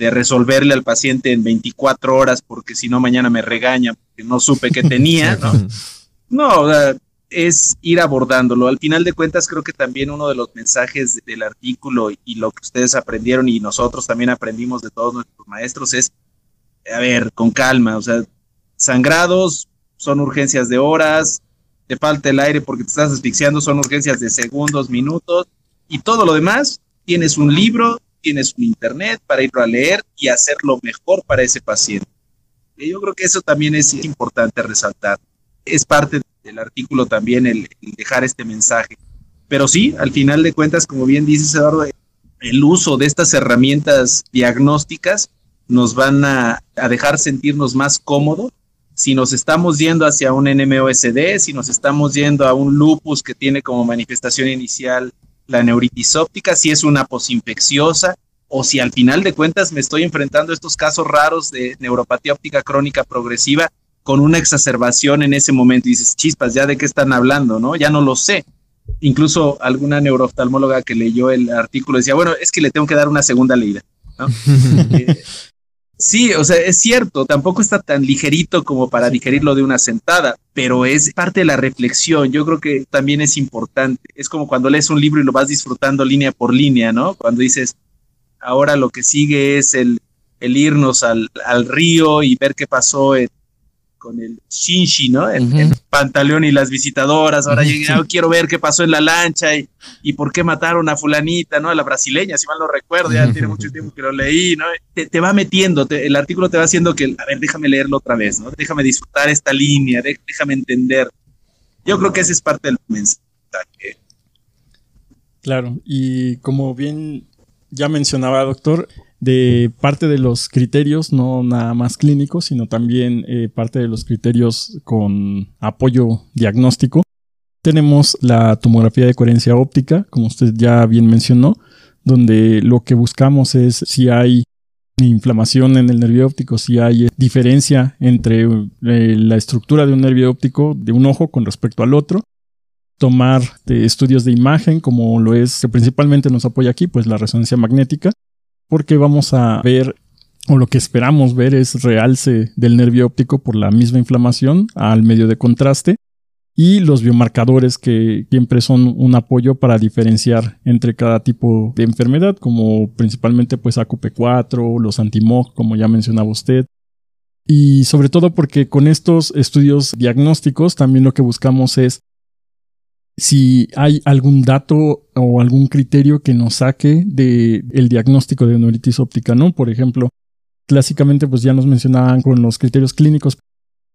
de, resolverle al paciente en 24 horas porque si no mañana me regaña porque no supe que tenía, ¿no? No, es ir abordándolo. Al final de cuentas, creo que también uno de los mensajes del artículo y lo que ustedes aprendieron y nosotros también aprendimos de todos nuestros maestros es a ver, con calma, o sea, sangrados son urgencias de horas, te falta el aire porque te estás asfixiando, son urgencias de segundos, minutos, y todo lo demás, tienes un libro, tienes un internet para irlo a leer y hacer lo mejor para ese paciente. Yo creo que eso también es importante resaltar. Es parte del artículo también el, el dejar este mensaje. Pero sí, al final de cuentas, como bien dices, Eduardo, el uso de estas herramientas diagnósticas nos van a, dejar sentirnos más cómodos si nos estamos yendo hacia un NMOSD, si nos estamos yendo a un lupus que tiene como manifestación inicial la neuritis óptica, si es una posinfecciosa o si al final de cuentas me estoy enfrentando a estos casos raros de neuropatía óptica crónica progresiva con una exacerbación en ese momento y dices, chispas, ya de qué están hablando, ¿no? Ya no lo sé. Incluso alguna neurooftalmóloga que leyó el artículo decía, bueno, es que le tengo que dar una segunda leída. ¿no? Eh, Sí, o sea, es cierto, tampoco está tan ligerito como para digerirlo de una sentada, pero es parte de la reflexión. Yo creo que también es importante. Es como cuando lees un libro y lo vas disfrutando línea por línea, ¿no? Cuando dices, ahora lo que sigue es el, el irnos al, al río y ver qué pasó en, con el Shinshi, ¿no? El, Pantaleón y las visitadoras. Ahora llegué, ah, quiero ver qué pasó en la lancha y, y, por qué mataron a fulanita, ¿no? A la brasileña, si mal no recuerdo, ya tiene mucho tiempo que lo leí, ¿no? Te, te va metiendo, el artículo te va haciendo que, a ver, déjame leerlo otra vez, ¿no? Déjame disfrutar esta línea, déjame entender. Yo creo que esa es parte del mensaje. Claro, y como bien ya mencionaba, doctor, de parte de los criterios, no nada más clínicos, sino también eh, parte de los criterios con apoyo diagnóstico. Tenemos la tomografía de coherencia óptica, como usted ya bien mencionó, donde lo que buscamos es si hay inflamación en el nervio óptico, si hay diferencia entre eh, la estructura de un nervio óptico de un ojo con respecto al otro, tomar eh, estudios de imagen como lo es que principalmente nos apoya aquí, pues la resonancia magnética, porque vamos a ver o lo que esperamos ver es realce del nervio óptico por la misma inflamación al medio de contraste y los biomarcadores que siempre son un apoyo para diferenciar entre cada tipo de enfermedad, como principalmente pues AQP4, los antimog, como ya mencionaba usted. Y sobre todo porque con estos estudios diagnósticos también lo que buscamos es si hay algún dato o algún criterio que nos saque del el diagnóstico de neuritis óptica, ¿no? Por ejemplo, clásicamente pues ya nos mencionaban con los criterios clínicos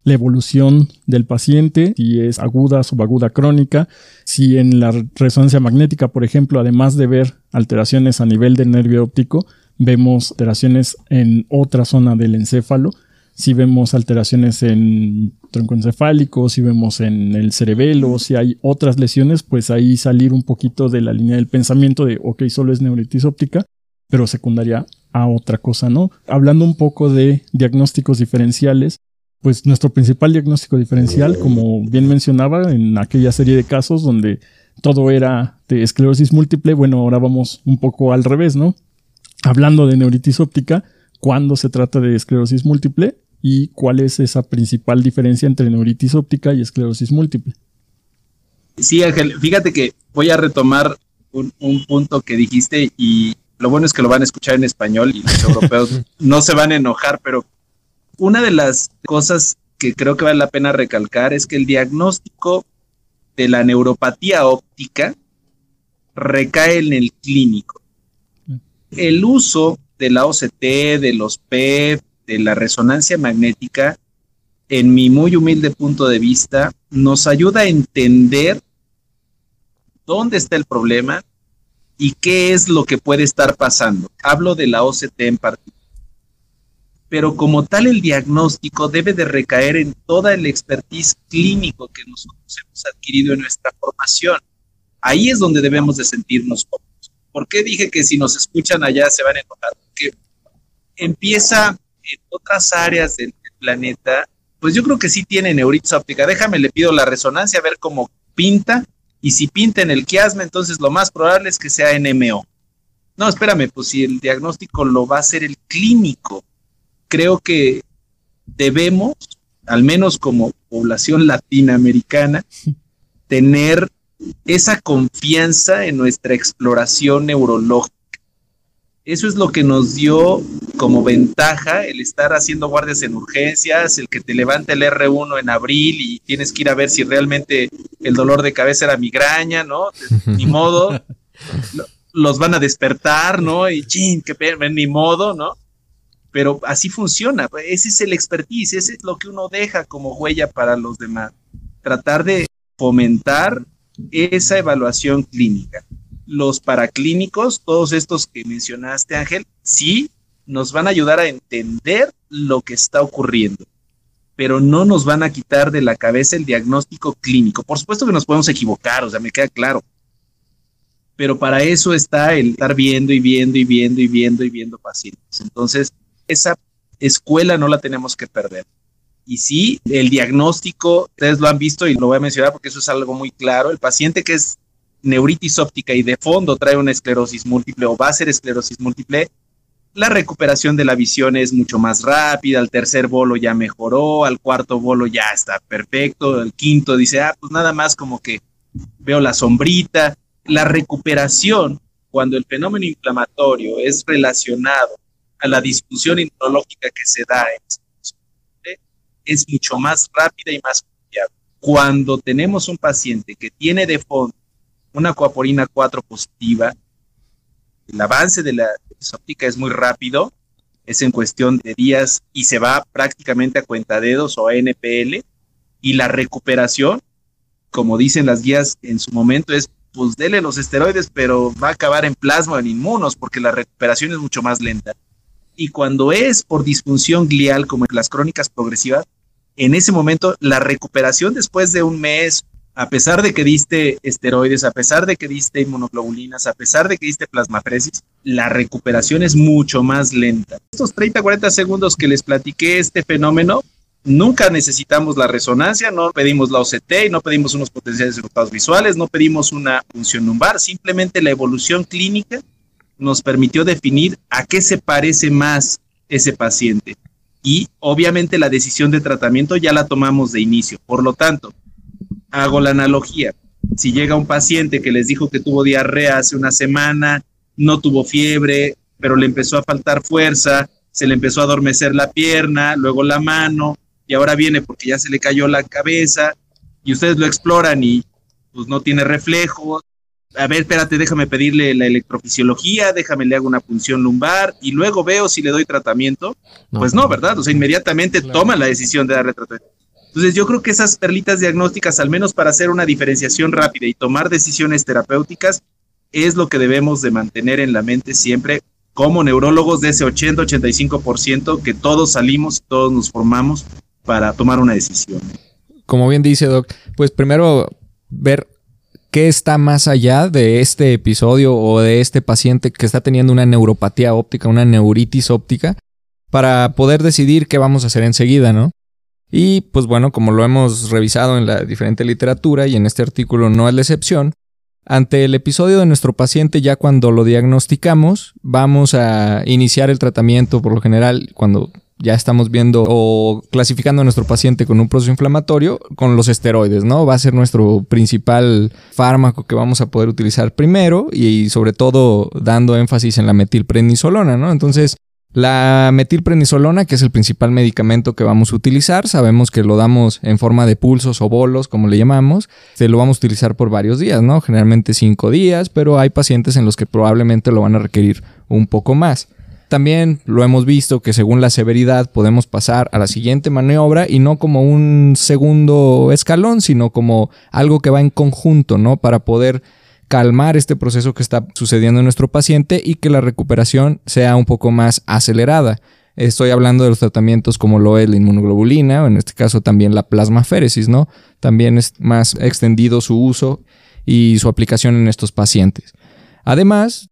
la evolución del paciente, si es aguda, subaguda, crónica, si en la resonancia magnética, por ejemplo, además de ver alteraciones a nivel del nervio óptico, vemos alteraciones en otra zona del encéfalo, si vemos alteraciones en tronco encefálico, si vemos en el cerebelo, si hay otras lesiones, pues ahí salir un poquito de la línea del pensamiento de, ok, solo es neuritis óptica, pero secundaria a otra cosa, ¿no? Hablando un poco de diagnósticos diferenciales, pues nuestro principal diagnóstico diferencial, como bien mencionaba, en aquella serie de casos donde todo era de esclerosis múltiple, bueno, ahora vamos un poco al revés, ¿no? Hablando de neuritis óptica, cuando se trata de esclerosis múltiple, y cuál es esa principal diferencia entre neuritis óptica y esclerosis múltiple. Sí, Ángel, fíjate que voy a retomar un, punto que dijiste y lo bueno es que lo van a escuchar en español y los europeos no se van a enojar, pero una de las cosas que creo que vale la pena recalcar es que el diagnóstico de la neuropatía óptica recae en el clínico. Mm. El uso de la OCT, de los PEP, de la resonancia magnética, en mi muy humilde punto de vista, nos ayuda a entender dónde está el problema y qué es lo que puede estar pasando. Hablo de la OCT en particular. Pero como tal, el diagnóstico debe de recaer en toda el expertise clínico que nosotros hemos adquirido en nuestra formación. Ahí es donde debemos de sentirnos cómodos. ¿Por qué dije que si nos escuchan allá se van a enojar? Porque empieza en otras áreas del, planeta, pues yo creo que sí tiene neuritis óptica. Déjame, le pido la resonancia a ver cómo pinta. Y si pinta en el quiasma, entonces lo más probable es que sea NMO. No, espérame, pues si el diagnóstico lo va a hacer el clínico, creo que debemos, al menos como población latinoamericana, tener esa confianza en nuestra exploración neurológica eso es lo que nos dio como ventaja el estar haciendo guardias en urgencias, el que te levante el R1 en abril y tienes que ir a ver si realmente el dolor de cabeza era migraña, ¿no? Ni modo. Los van a despertar, ¿no? Y chin, que ni modo, ¿no? Pero así funciona. Ese es el expertise, ese es lo que uno deja como huella para los demás. Tratar de fomentar esa evaluación clínica los paraclínicos, todos estos que mencionaste, Ángel, sí nos van a ayudar a entender lo que está ocurriendo, pero no nos van a quitar de la cabeza el diagnóstico clínico. Por supuesto que nos podemos equivocar, o sea, me queda claro. Pero para eso está el estar viendo y viendo y viendo y viendo y viendo pacientes. Entonces, esa escuela no la tenemos que perder. Y sí, el diagnóstico, ustedes lo han visto y lo voy a mencionar porque eso es algo muy claro. El paciente que es neuritis óptica y de fondo trae una esclerosis múltiple o va a ser esclerosis múltiple, la recuperación de la visión es mucho más rápida, al tercer bolo ya mejoró, al cuarto bolo ya está perfecto, al quinto dice, ah, pues nada más como que veo la sombrita. La recuperación, cuando el fenómeno inflamatorio es relacionado a la disfunción inmunológica que se da es mucho más rápida y más confiable. Cuando tenemos un paciente que tiene de fondo una coaporina 4 positiva, el avance de la óptica es muy rápido, es en cuestión de días y se va prácticamente a cuentadedos o a NPL, y la recuperación, como dicen las guías en su momento, es pues dele los esteroides, pero va a acabar en plasma o en inmunos, porque la recuperación es mucho más lenta. Y cuando es por disfunción glial, como en las crónicas progresivas, en ese momento la recuperación después de un mes a pesar de que diste esteroides, a pesar de que diste inmunoglobulinas, a pesar de que diste plasmafresis, la recuperación es mucho más lenta. Estos 30, 40 segundos que les platiqué este fenómeno, nunca necesitamos la resonancia, no pedimos la OCT, no pedimos unos potenciales resultados visuales, no pedimos una función lumbar, simplemente la evolución clínica nos permitió definir a qué se parece más ese paciente. Y obviamente la decisión de tratamiento ya la tomamos de inicio. Por lo tanto, hago la analogía. Si llega un paciente que les dijo que tuvo diarrea hace una semana, no tuvo fiebre, pero le empezó a faltar fuerza, se le empezó a adormecer la pierna, luego la mano, y ahora viene porque ya se le cayó la cabeza, y ustedes lo exploran y pues no tiene reflejo. A ver, espérate, déjame pedirle la electrofisiología, déjame le hago una punción lumbar y luego veo si le doy tratamiento. pues no, ¿verdad? O sea, inmediatamente toma la decisión de darle tratamiento. Entonces yo creo que esas perlitas diagnósticas, al menos para hacer una diferenciación rápida y tomar decisiones terapéuticas, es lo que debemos de mantener en la mente siempre como neurólogos de ese 80-85% que todos salimos, todos nos formamos para tomar una decisión. Como bien dice Doc, pues primero ver qué está más allá de este episodio o de este paciente que está teniendo una neuropatía óptica, una neuritis óptica, para poder decidir qué vamos a hacer enseguida, ¿no? Y pues bueno, como lo hemos revisado en la diferente literatura y en este artículo no es la excepción, ante el episodio de nuestro paciente, ya cuando lo diagnosticamos, vamos a iniciar el tratamiento por lo general cuando ya estamos viendo o clasificando a nuestro paciente con un proceso inflamatorio con los esteroides, ¿no? Va a ser nuestro principal fármaco que vamos a poder utilizar primero y sobre todo dando énfasis en la metilprednisolona, ¿no? Entonces, la metilprednisolona, que es el principal medicamento que vamos a utilizar, sabemos que lo damos en forma de pulsos o bolos, como le llamamos. Se lo vamos a utilizar por varios días, ¿no? Generalmente cinco días, pero hay pacientes en los que probablemente lo van a requerir un poco más. También lo hemos visto que según la severidad podemos pasar a la siguiente maniobra y no como un segundo escalón, sino como algo que va en conjunto, ¿no? Para poder calmar este proceso que está sucediendo en nuestro paciente y que la recuperación sea un poco más acelerada. Estoy hablando de los tratamientos como lo es la inmunoglobulina, o en este caso también la plasmaféresis, ¿no? También es más extendido su uso y su aplicación en estos pacientes. Además,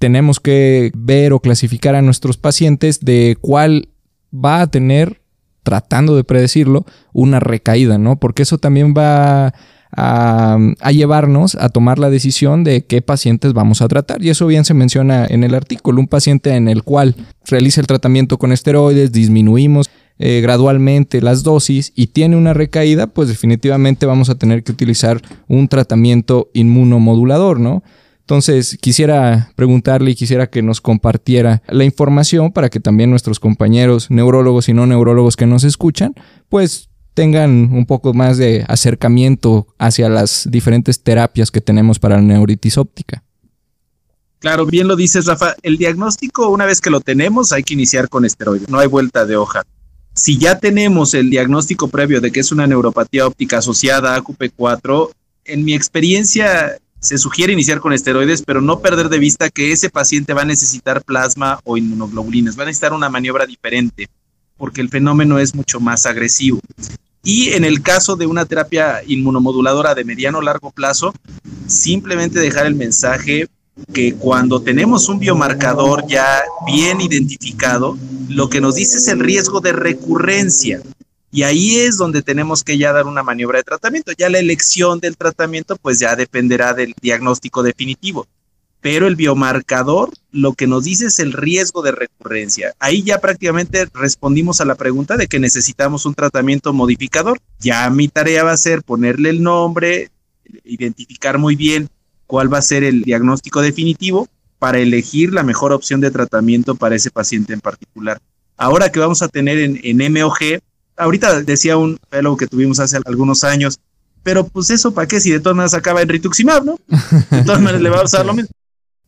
tenemos que ver o clasificar a nuestros pacientes de cuál va a tener, tratando de predecirlo, una recaída, ¿no? Porque eso también va a, llevarnos a tomar la decisión de qué pacientes vamos a tratar. Y eso bien se menciona en el artículo. Un paciente en el cual realiza el tratamiento con esteroides, disminuimos eh, gradualmente las dosis y tiene una recaída, pues definitivamente vamos a tener que utilizar un tratamiento inmunomodulador, ¿no? Entonces, quisiera preguntarle y quisiera que nos compartiera la información para que también nuestros compañeros neurólogos y no neurólogos que nos escuchan, pues tengan un poco más de acercamiento hacia las diferentes terapias que tenemos para la neuritis óptica. Claro, bien lo dices, Rafa. El diagnóstico, una vez que lo tenemos, hay que iniciar con esteroides. No hay vuelta de hoja. Si ya tenemos el diagnóstico previo de que es una neuropatía óptica asociada a AQP4, en mi experiencia se sugiere iniciar con esteroides, pero no perder de vista que ese paciente va a necesitar plasma o inmunoglobulinas, va a necesitar una maniobra diferente, porque el fenómeno es mucho más agresivo. Y en el caso de una terapia inmunomoduladora de mediano o largo plazo, simplemente dejar el mensaje que cuando tenemos un biomarcador ya bien identificado, lo que nos dice es el riesgo de recurrencia. Y ahí es donde tenemos que ya dar una maniobra de tratamiento. Ya la elección del tratamiento pues ya dependerá del diagnóstico definitivo pero el biomarcador lo que nos dice es el riesgo de recurrencia. Ahí ya prácticamente respondimos a la pregunta de que necesitamos un tratamiento modificador. Ya mi tarea va a ser ponerle el nombre, identificar muy bien cuál va a ser el diagnóstico definitivo para elegir la mejor opción de tratamiento para ese paciente en particular. Ahora que vamos a tener en, MOG, ahorita decía un fellow que tuvimos hace algunos años, pero pues eso para qué si de todas maneras acaba en rituximab, ¿no? De todas maneras le va a usar lo mismo.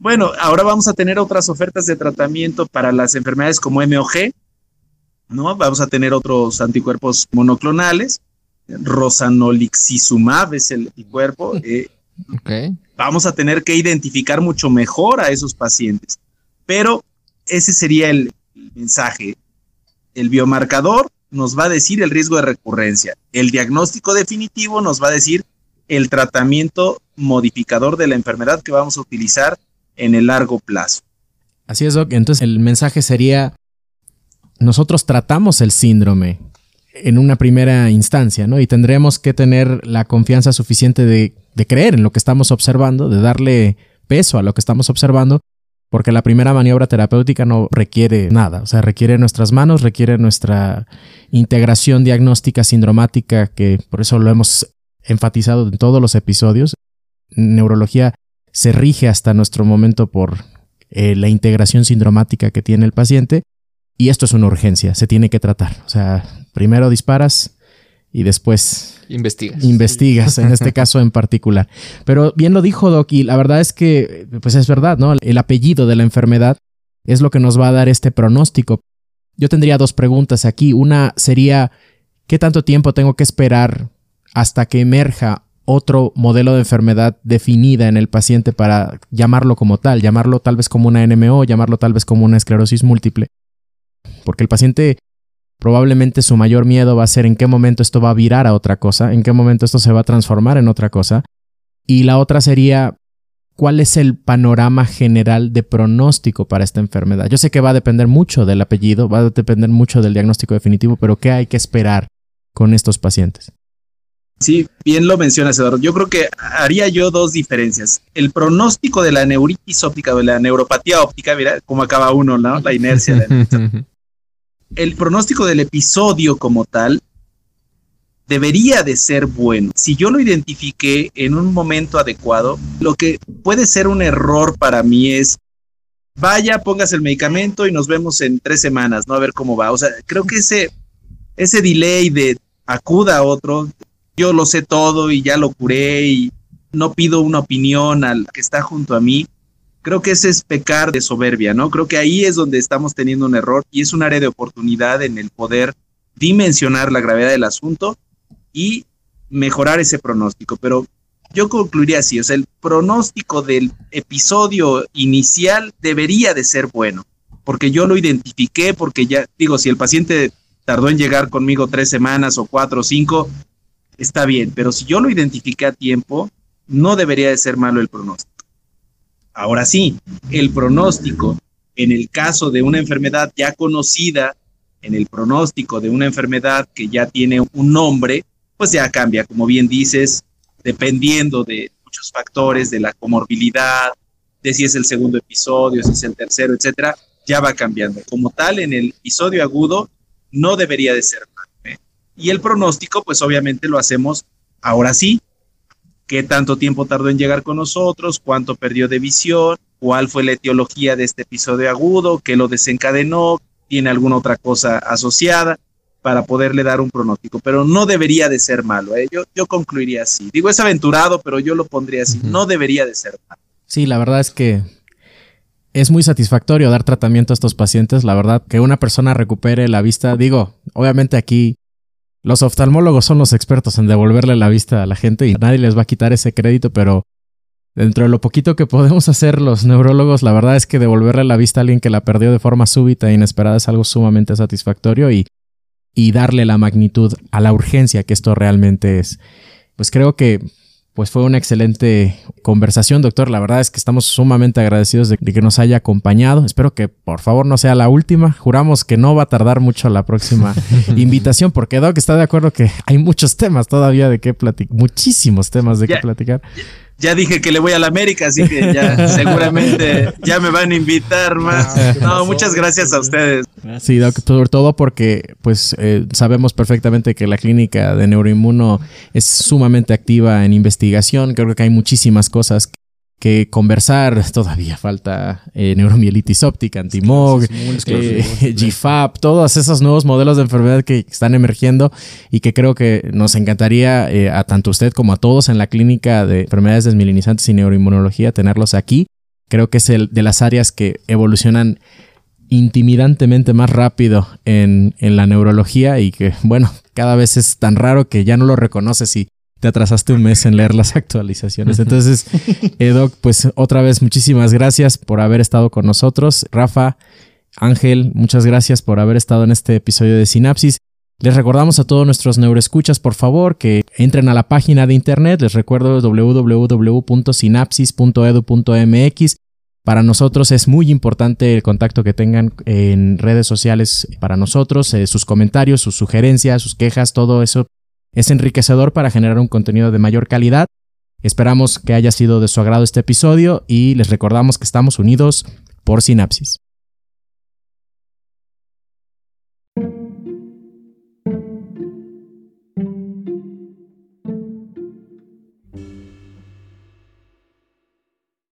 Bueno, ahora vamos a tener otras ofertas de tratamiento para las enfermedades como MOG, ¿no? Vamos a tener otros anticuerpos monoclonales. Rosanolixizumab es el anticuerpo. Eh, vamos a tener que identificar mucho mejor a esos pacientes. Pero ese sería el mensaje. El biomarcador nos va a decir el riesgo de recurrencia. El diagnóstico definitivo nos va a decir el tratamiento modificador de la enfermedad que vamos a utilizar en el largo plazo. Así es, Doc. Entonces el mensaje sería, nosotros tratamos el síndrome en una primera instancia, ¿no? Y tendremos que tener la confianza suficiente de, de creer en lo que estamos observando, de darle peso a lo que estamos observando, porque la primera maniobra terapéutica no requiere nada, o sea, requiere nuestras manos, requiere nuestra integración diagnóstica sindromática, que por eso lo hemos enfatizado en todos los episodios. Neurología se rige hasta nuestro momento por eh, la integración sindromática que tiene el paciente y esto es una urgencia, se tiene que tratar. O sea, primero disparas y después investigas. Investigas, en este caso en particular. Pero bien lo dijo Doc y la verdad es que pues es verdad, ¿no? El apellido de la enfermedad es lo que nos va a dar este pronóstico. Yo tendría dos preguntas aquí. Una sería, ¿qué tanto tiempo tengo que esperar hasta que emerja otro modelo de enfermedad definida en el paciente para llamarlo como tal, llamarlo tal vez como una NMO, llamarlo tal vez como una esclerosis múltiple? Porque el paciente probablemente su mayor miedo va a ser en qué momento esto va a virar a otra cosa, en qué momento esto se va a transformar en otra cosa. Y la otra sería, ¿cuál es el panorama general de pronóstico para esta enfermedad? Yo sé que va a depender mucho del apellido, va a depender mucho del diagnóstico definitivo, pero ¿qué hay que esperar con estos pacientes? Sí, bien lo mencionas, Eduardo. Yo creo que haría yo dos diferencias. El pronóstico de la neuritis óptica o de la neuropatía óptica, mira cómo acaba uno, ¿no? La inercia. el pronóstico del episodio como tal debería de ser bueno. Si yo lo identifiqué en un momento adecuado, lo que puede ser un error para mí es, vaya, pongas el medicamento y nos vemos en tres semanas, ¿no? A ver cómo va. O sea, creo que ese, ese delay de acuda a otro, yo lo sé todo y ya lo curé y no pido una opinión al que está junto a mí, creo que ese es pecar de soberbia, ¿no? Creo que ahí es donde estamos teniendo un error y es un área de oportunidad en el poder dimensionar la gravedad del asunto y mejorar ese pronóstico. Pero yo concluiría así, o el pronóstico del episodio inicial debería de ser bueno, porque yo lo identifiqué, porque ya digo, si el paciente tardó en llegar conmigo tres semanas o cuatro o cinco, está bien, pero si yo lo identifiqué a tiempo, no debería de ser malo el pronóstico. Ahora sí, el pronóstico en el caso de una enfermedad ya conocida, en el pronóstico de una enfermedad que ya tiene un nombre, pues ya cambia, como bien dices, dependiendo de muchos factores, de la comorbilidad, de si es el segundo episodio, si es el tercero, etcétera, ya va cambiando. Como tal, en el episodio agudo no debería de ser. Y el pronóstico, pues obviamente lo hacemos ahora sí, qué tanto tiempo tardó en llegar con nosotros, cuánto perdió de visión, cuál fue la etiología de este episodio agudo, qué lo desencadenó, tiene alguna otra cosa asociada para poderle dar un pronóstico, pero no debería de ser malo. ¿eh? Yo, yo concluiría así. Digo, es aventurado, pero yo lo pondría así. No debería de ser malo. Sí, la verdad es que es muy satisfactorio dar tratamiento a estos pacientes. La verdad, que una persona recupere la vista, digo, obviamente aquí los oftalmólogos son los expertos en devolverle la vista a la gente y nadie les va a quitar ese crédito, pero dentro de lo poquito que podemos hacer los neurólogos, la verdad es que devolverle la vista a alguien que la perdió de forma súbita e inesperada es algo sumamente satisfactorio y, y darle la magnitud a la urgencia que esto realmente es. Pues creo que pues fue una excelente conversación, doctor. La verdad es que estamos sumamente agradecidos de, que nos haya acompañado. Espero que por favor no sea la última. Juramos que no va a tardar mucho la próxima invitación, porque Doc está de acuerdo que hay muchos temas todavía de qué platicar, muchísimos temas de qué platicar ya dije que le voy a la América, así que ya seguramente ya me van a invitar más. Ah, no, muchas gracias a ustedes. Sí, sobre todo porque pues eh, sabemos perfectamente que la clínica de neuroinmuno es sumamente activa en investigación. Creo que hay muchísimas cosas que conversar. Todavía falta eh, neuromielitis óptica, antimog, eh, GFAP, todos esos nuevos modelos de enfermedad que están emergiendo y que creo que nos encantaría eh, a tanto usted como a todos en la clínica de enfermedades desmilinizantes y neuroinmunología tenerlos aquí. Creo que es el de las áreas que evolucionan intimidantemente más rápido en, en la neurología y que, bueno, cada vez es tan raro que ya no lo reconoces y te atrasaste un mes en leer las actualizaciones. Entonces, Edoc, pues otra vez muchísimas gracias por haber estado con nosotros. Rafa, Ángel, muchas gracias por haber estado en este episodio de Sinapsis. Les recordamos a todos nuestros neuroescuchas, por favor, que entren a la página de internet. Les recuerdo www.sinapsis.edu.mx. Para nosotros es muy importante el contacto que tengan en redes sociales para nosotros, eh, sus comentarios, sus sugerencias, sus quejas, todo eso es enriquecedor para generar un contenido de mayor calidad. Esperamos que haya sido de su agrado este episodio y les recordamos que estamos unidos por Sinapsis.